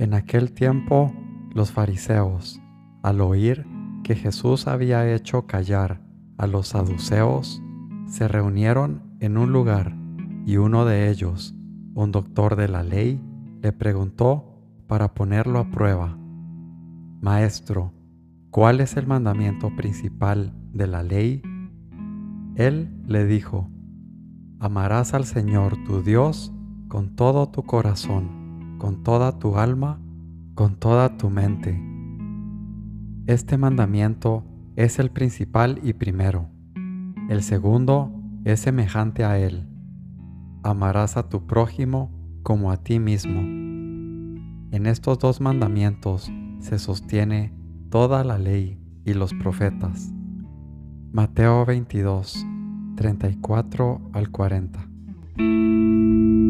En aquel tiempo los fariseos, al oír que Jesús había hecho callar a los saduceos, se reunieron en un lugar y uno de ellos, un doctor de la ley, le preguntó para ponerlo a prueba, Maestro, ¿cuál es el mandamiento principal de la ley? Él le dijo, Amarás al Señor tu Dios con todo tu corazón, con toda tu alma, con toda tu mente. Este mandamiento es el principal y primero. El segundo es semejante a él. Amarás a tu prójimo como a ti mismo. En estos dos mandamientos se sostiene toda la ley y los profetas. Mateo 22, 34 al 40.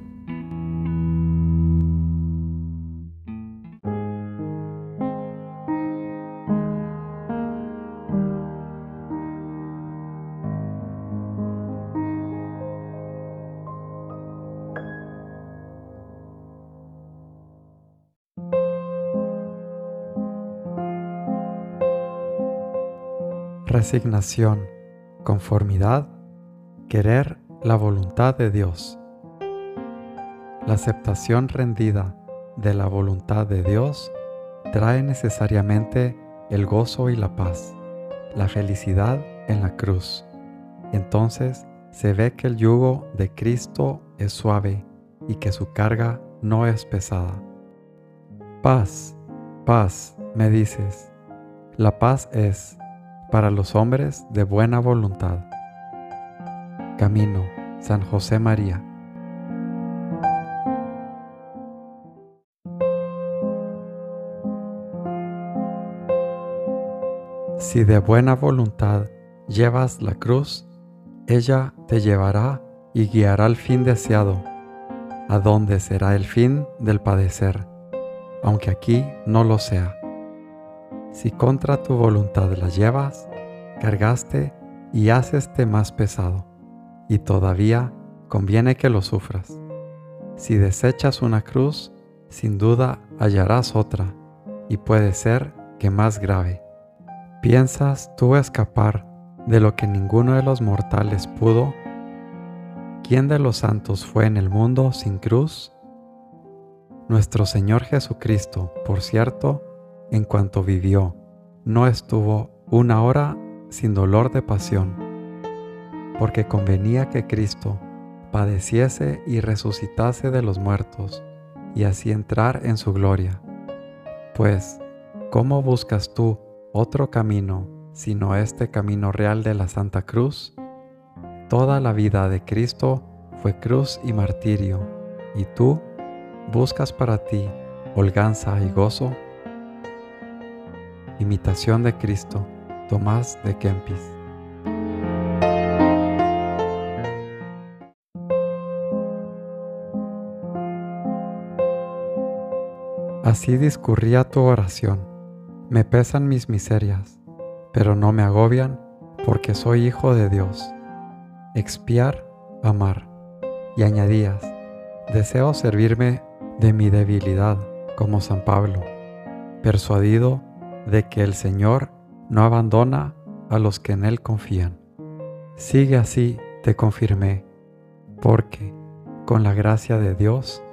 Resignación, conformidad, querer la voluntad de Dios. La aceptación rendida de la voluntad de Dios trae necesariamente el gozo y la paz, la felicidad en la cruz. Entonces se ve que el yugo de Cristo es suave y que su carga no es pesada. Paz, paz, me dices. La paz es para los hombres de buena voluntad. Camino, San José María. Si de buena voluntad llevas la cruz, ella te llevará y guiará al fin deseado, a donde será el fin del padecer, aunque aquí no lo sea. Si contra tu voluntad la llevas, cargaste y haceste más pesado, y todavía conviene que lo sufras. Si desechas una cruz, sin duda hallarás otra, y puede ser que más grave. ¿Piensas tú escapar de lo que ninguno de los mortales pudo? ¿Quién de los santos fue en el mundo sin cruz? Nuestro Señor Jesucristo, por cierto, en cuanto vivió, no estuvo una hora sin dolor de pasión, porque convenía que Cristo padeciese y resucitase de los muertos, y así entrar en su gloria. Pues, ¿cómo buscas tú otro camino sino este camino real de la Santa Cruz? Toda la vida de Cristo fue cruz y martirio, y tú buscas para ti holganza y gozo Imitación de Cristo, Tomás de Kempis. Así discurría tu oración. Me pesan mis miserias, pero no me agobian porque soy hijo de Dios. Expiar, amar. Y añadías, deseo servirme de mi debilidad como San Pablo, persuadido de que el Señor no abandona a los que en Él confían. Sigue así, te confirmé, porque con la gracia de Dios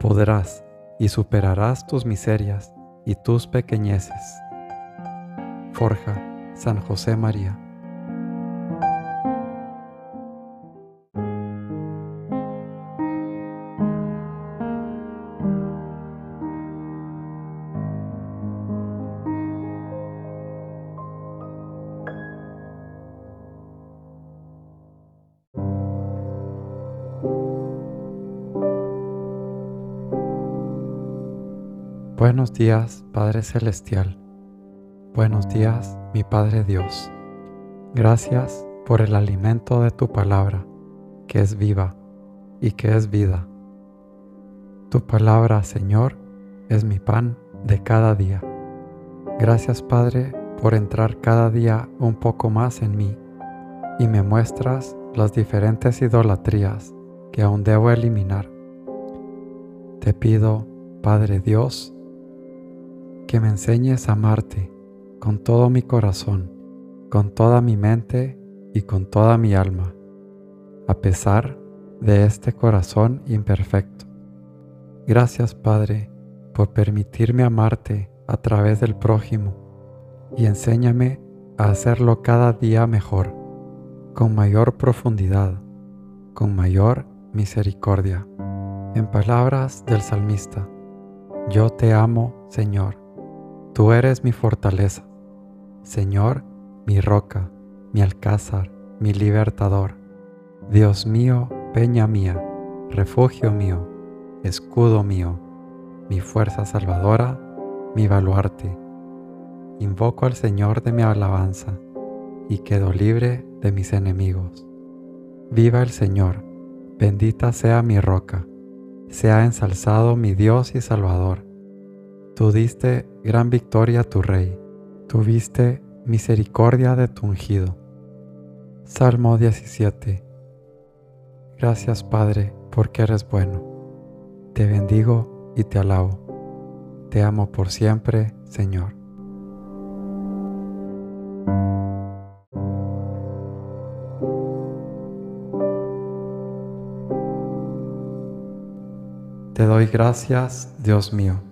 podrás y superarás tus miserias y tus pequeñeces. Forja San José María. Buenos días, Padre Celestial. Buenos días, mi Padre Dios. Gracias por el alimento de tu palabra, que es viva y que es vida. Tu palabra, Señor, es mi pan de cada día. Gracias, Padre, por entrar cada día un poco más en mí y me muestras las diferentes idolatrías que aún debo eliminar. Te pido, Padre Dios, que me enseñes a amarte con todo mi corazón, con toda mi mente y con toda mi alma, a pesar de este corazón imperfecto. Gracias Padre por permitirme amarte a través del prójimo y enséñame a hacerlo cada día mejor, con mayor profundidad, con mayor misericordia. En palabras del salmista, yo te amo, Señor Tú eres mi fortaleza, Señor, mi roca, mi alcázar, mi libertador. Dios mío, peña mía, refugio mío, escudo mío, mi fuerza salvadora, mi baluarte. Invoco al Señor de mi alabanza y quedo libre de mis enemigos. Viva el Señor, bendita sea mi roca, sea ensalzado mi Dios y Salvador Tú diste gran victoria a tu Rey, tuviste misericordia de tu ungido. Salmo 17 Gracias Padre, porque eres bueno. Te bendigo y te alabo. Te amo por siempre, Señor. Te doy gracias, Dios mío